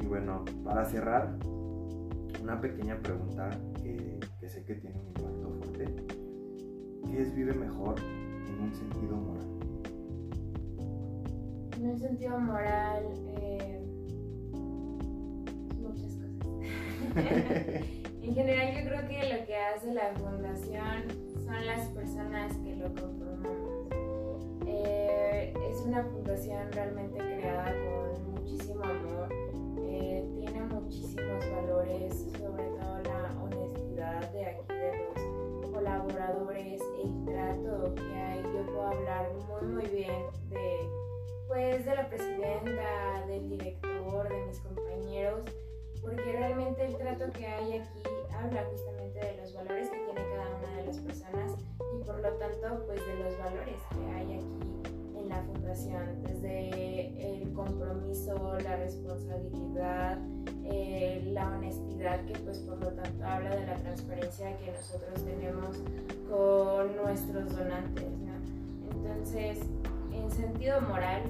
Speaker 1: y bueno, para cerrar, una pequeña pregunta que, sé que tiene un impacto fuerte. ¿Qué es Vive Mejor en un sentido moral?
Speaker 2: En un sentido moral, eh, muchas cosas. en general yo creo que lo que hace la fundación son las personas que lo conformamos. Eh, es una fundación realmente creada con muchísimo trato que hay aquí habla justamente de los valores que tiene cada una de las personas y por lo tanto pues de los valores que hay aquí en la fundación, desde el compromiso, la responsabilidad, eh, la honestidad que pues por lo tanto habla de la transparencia que nosotros tenemos con nuestros donantes, Entonces, en sentido moral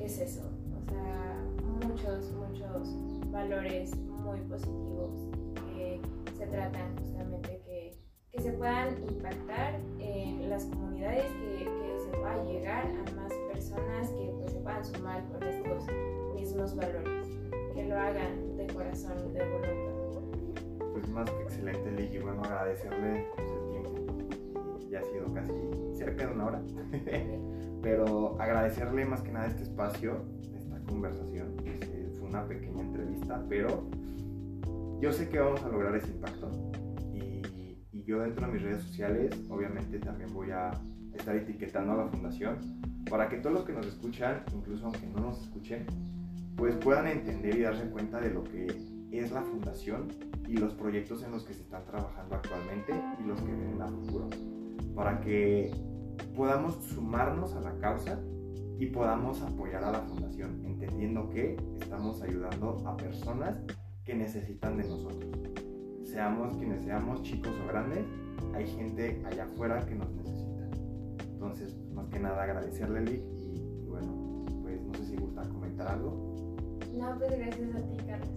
Speaker 2: es eso, o sea, muchos, muchos valores muy positivos que se tratan justamente que, que se puedan impactar en las comunidades, que, que se pueda llegar a más personas que pues, se puedan sumar con estos mismos valores, que lo hagan de corazón de voluntad.
Speaker 1: Pues más que excelente, Ligy. Bueno, agradecerle pues, el tiempo. Ya ha sido casi cerca de una hora. Pero agradecerle más que nada este espacio, esta conversación. Fue una pequeña entrevista, pero yo sé que vamos a lograr ese impacto. Y, y yo dentro de mis redes sociales, obviamente también voy a estar etiquetando a la fundación para que todos los que nos escuchan, incluso aunque no nos escuchen, pues puedan entender y darse cuenta de lo que es la fundación y los proyectos en los que se están trabajando actualmente y los que vienen a futuro, para que podamos sumarnos a la causa y podamos apoyar a la fundación, entendiendo que estamos ayudando a personas que necesitan de nosotros. Seamos quienes seamos, chicos o grandes, hay gente allá afuera que nos necesita. Entonces, más que nada agradecerle, Lick, y, y, bueno, pues no sé si gusta comentar algo.
Speaker 2: No, pues gracias a ti, Carlos.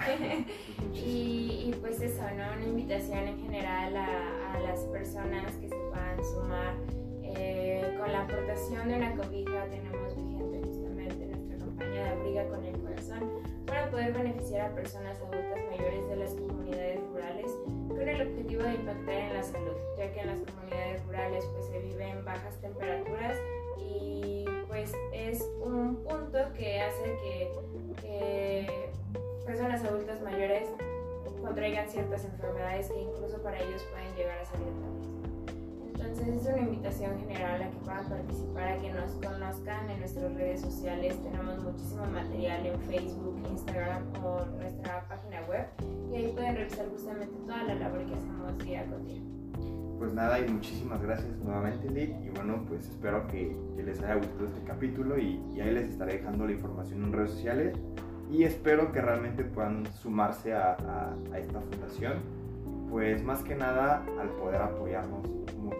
Speaker 2: y, y, pues eso, ¿no? Una invitación en general a, a las personas que se puedan sumar. Eh, con la aportación de una cobija tenemos vigente justamente nuestra campaña de Abriga con el Para poder beneficiar a personas adultas mayores de las comunidades rurales con el objetivo de impactar en la salud, ya que en las comunidades rurales pues se viven bajas temperaturas y pues es un punto que hace que, que personas adultas mayores contraigan ciertas enfermedades que incluso para ellos pueden llegar a ser letales. Entonces es una invitación general a que puedan participar, a que nos conozcan en nuestras redes sociales. Tenemos muchísimo material en Facebook, Instagram o nuestra página web y ahí pueden revisar justamente toda la labor que hacemos día con día.
Speaker 1: Pues nada, y muchísimas gracias nuevamente, Lick. Y bueno, pues espero que, que les haya gustado este capítulo y, y, ahí les estaré dejando la información en redes sociales. Y espero que realmente puedan sumarse a, a, a esta fundación, pues más que nada al poder apoyarnos mutuamente.